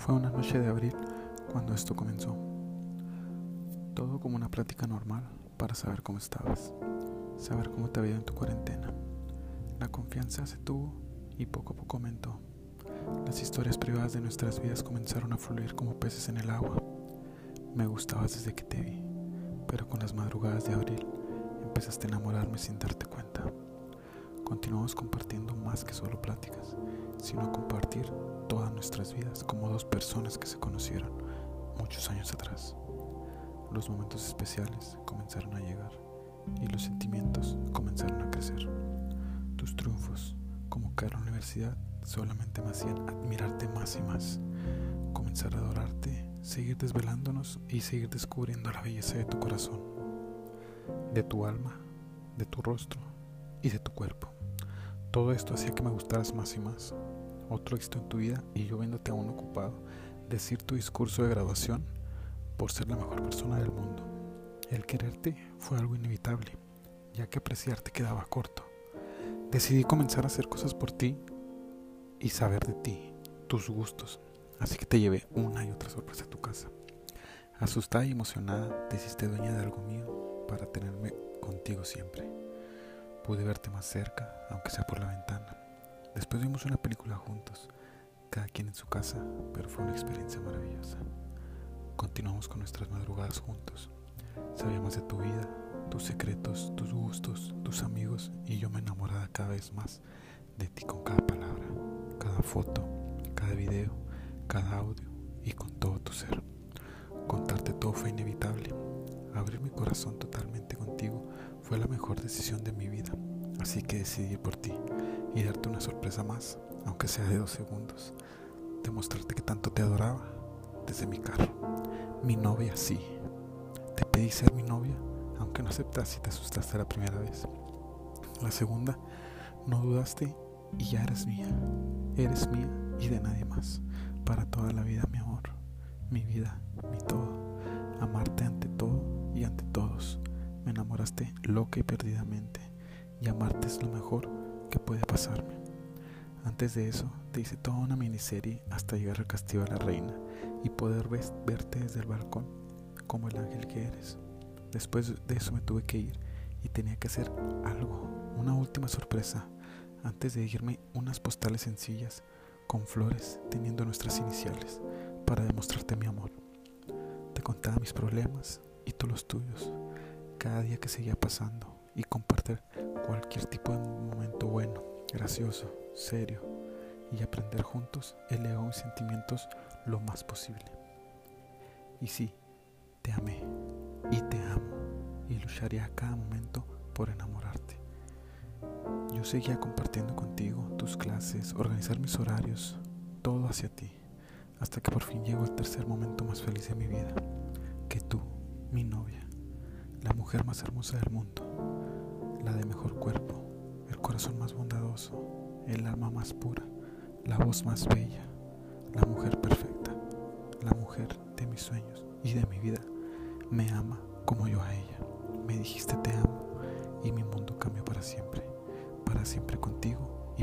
Fue una noche de abril cuando esto comenzó. Todo como una plática normal para saber cómo estabas, saber cómo te había en tu cuarentena. La confianza se tuvo y poco a poco aumentó. Las historias privadas de nuestras vidas comenzaron a fluir como peces en el agua. Me gustabas desde que te vi, pero con las madrugadas de abril empezaste a enamorarme sin darte cuenta. Continuamos compartiendo más que solo pláticas, sino compartir todas nuestras vidas como dos personas que se conocieron muchos años atrás. Los momentos especiales comenzaron a llegar y los sentimientos comenzaron a crecer. Tus triunfos, como caer a la universidad, solamente me hacían admirarte más y más, comenzar a adorarte, seguir desvelándonos y seguir descubriendo la belleza de tu corazón, de tu alma, de tu rostro y de tu cuerpo. Todo esto hacía que me gustaras más y más. Otro éxito en tu vida y yo viéndote aún ocupado, decir tu discurso de graduación por ser la mejor persona del mundo. El quererte fue algo inevitable, ya que apreciarte quedaba corto. Decidí comenzar a hacer cosas por ti y saber de ti, tus gustos, así que te llevé una y otra sorpresa a tu casa. Asustada y emocionada, te hiciste dueña de algo mío para tenerme contigo siempre. Pude verte más cerca, aunque sea por la ventana. Después vimos una película juntos, cada quien en su casa, pero fue una experiencia maravillosa. Continuamos con nuestras madrugadas juntos. Sabía más de tu vida, tus secretos, tus gustos, tus amigos y yo me enamoraba cada vez más de ti con cada palabra, cada foto, cada video, cada audio y con todo tu ser. Contarte todo fue inevitable. Abrir mi corazón totalmente contigo fue la mejor decisión de mi vida, así que decidí por ti y darte una sorpresa más, aunque sea de dos segundos. Demostrarte que tanto te adoraba desde mi carro. Mi novia sí. Te pedí ser mi novia, aunque no aceptaste y te asustaste la primera vez. La segunda, no dudaste y ya eres mía. Eres mía y de nadie más. Para toda la vida, mi amor. Mi vida, mi todo. Amarte ante loca y perdidamente, y amarte es lo mejor que puede pasarme. Antes de eso, te hice toda una miniserie hasta llegar al castillo de la reina y poder verte desde el balcón como el ángel que eres. Después de eso me tuve que ir y tenía que hacer algo, una última sorpresa. Antes de irme, unas postales sencillas con flores teniendo nuestras iniciales para demostrarte mi amor. Te contaba mis problemas y tú los tuyos cada día que seguía pasando y compartir cualquier tipo de momento bueno, gracioso, serio y aprender juntos elevó mis sentimientos lo más posible. Y sí, te amé y te amo y lucharía a cada momento por enamorarte. Yo seguía compartiendo contigo tus clases, organizar mis horarios, todo hacia ti, hasta que por fin llegó el tercer momento más feliz de mi vida, mujer más hermosa del mundo, la de mejor cuerpo, el corazón más bondadoso, el alma más pura, la voz más bella, la mujer perfecta, la mujer de mis sueños y de mi vida, me ama como yo a ella. Me dijiste te amo y mi mundo cambió para siempre, para siempre contigo